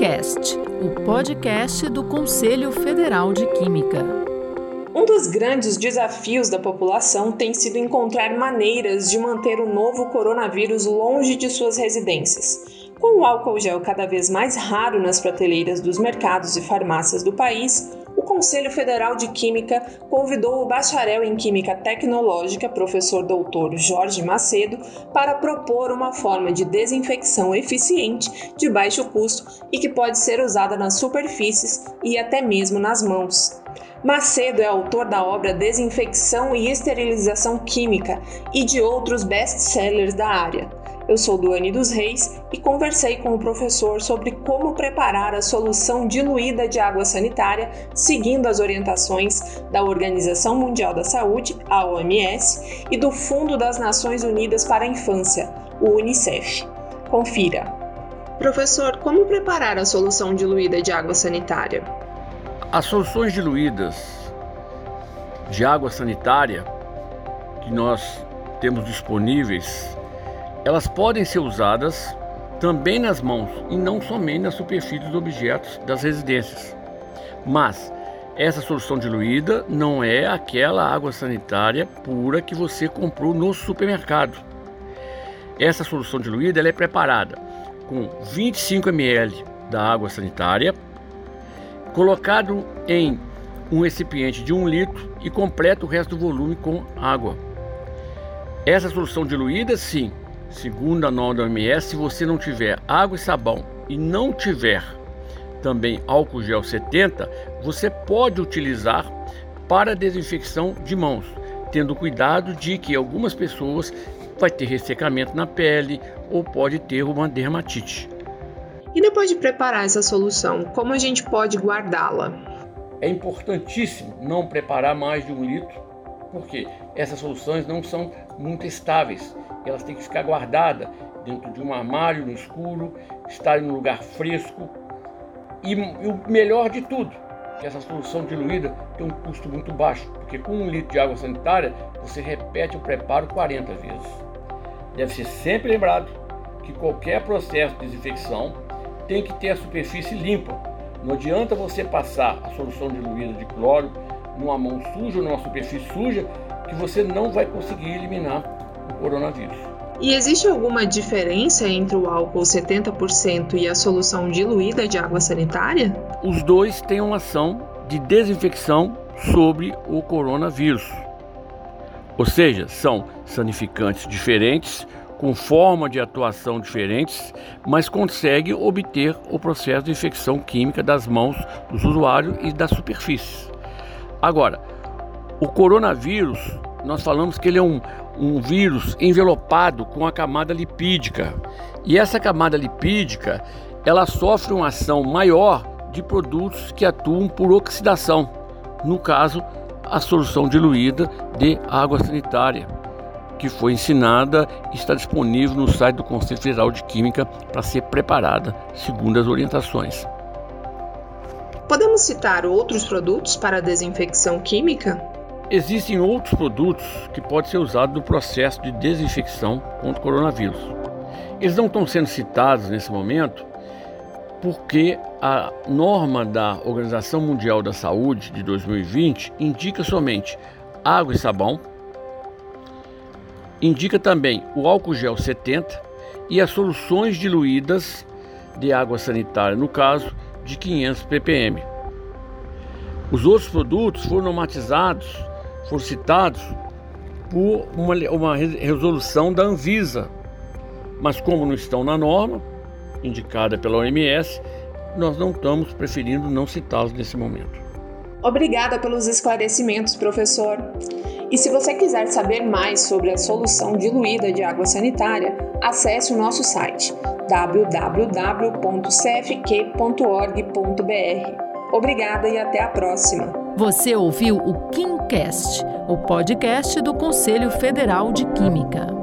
KimCast, o podcast do Conselho Federal de Química. Um dos grandes desafios da população tem sido encontrar maneiras de manter o novo coronavírus longe de suas residências. Com o álcool gel cada vez mais raro nas prateleiras dos mercados e farmácias do país, o Conselho Federal de Química convidou o bacharel em Química Tecnológica, professor doutor Jorge Macedo, para propor uma forma de desinfecção eficiente, de baixo custo e que pode ser usada nas superfícies e até mesmo nas mãos. Macedo é autor da obra Desinfecção e Esterilização Química e de outros best-sellers da área. Eu sou Duane dos Reis e conversei com o professor sobre como preparar a solução diluída de água sanitária, seguindo as orientações da Organização Mundial da Saúde, a OMS, e do Fundo das Nações Unidas para a Infância, o UNICEF. Confira. Professor, como preparar a solução diluída de água sanitária? As soluções diluídas de água sanitária que nós temos disponíveis elas podem ser usadas também nas mãos e não somente na superfície dos objetos das residências. Mas essa solução diluída não é aquela água sanitária pura que você comprou no supermercado. Essa solução diluída é preparada com 25 ml da água sanitária, colocado em um recipiente de 1 litro e completa o resto do volume com água. Essa solução diluída, sim, Segundo a norma da OMS, se você não tiver água e sabão e não tiver também álcool gel 70, você pode utilizar para desinfecção de mãos, tendo cuidado de que algumas pessoas vai ter ressecamento na pele ou pode ter uma dermatite. E depois de preparar essa solução, como a gente pode guardá-la? É importantíssimo não preparar mais de um litro, porque essas soluções não são muito estáveis elas têm que ficar guardadas dentro de um armário no escuro, estar em um lugar fresco. E, e o melhor de tudo, que essa solução diluída tem um custo muito baixo, porque com um litro de água sanitária você repete o preparo 40 vezes. Deve ser sempre lembrado que qualquer processo de desinfecção tem que ter a superfície limpa. Não adianta você passar a solução diluída de cloro numa mão suja ou numa superfície suja que você não vai conseguir eliminar coronavírus. E existe alguma diferença entre o álcool 70% e a solução diluída de água sanitária? Os dois têm uma ação de desinfecção sobre o coronavírus. Ou seja, são sanificantes diferentes, com forma de atuação diferentes, mas consegue obter o processo de infecção química das mãos dos usuários e das superfícies. Agora, o coronavírus, nós falamos que ele é um, um vírus envelopado com a camada lipídica. E essa camada lipídica, ela sofre uma ação maior de produtos que atuam por oxidação. No caso, a solução diluída de água sanitária, que foi ensinada e está disponível no site do Conselho Federal de Química para ser preparada segundo as orientações. Podemos citar outros produtos para desinfecção química? Existem outros produtos que podem ser usados no processo de desinfecção contra o coronavírus. Eles não estão sendo citados nesse momento porque a norma da Organização Mundial da Saúde de 2020 indica somente água e sabão, indica também o álcool gel 70 e as soluções diluídas de água sanitária, no caso de 500 ppm. Os outros produtos foram normatizados foram citados por uma, uma resolução da Anvisa. Mas como não estão na norma, indicada pela OMS, nós não estamos preferindo não citá-los nesse momento. Obrigada pelos esclarecimentos, professor. E se você quiser saber mais sobre a solução diluída de água sanitária, acesse o nosso site www.cfq.org.br. Obrigada e até a próxima. Você ouviu o O podcast do Conselho Federal de Química.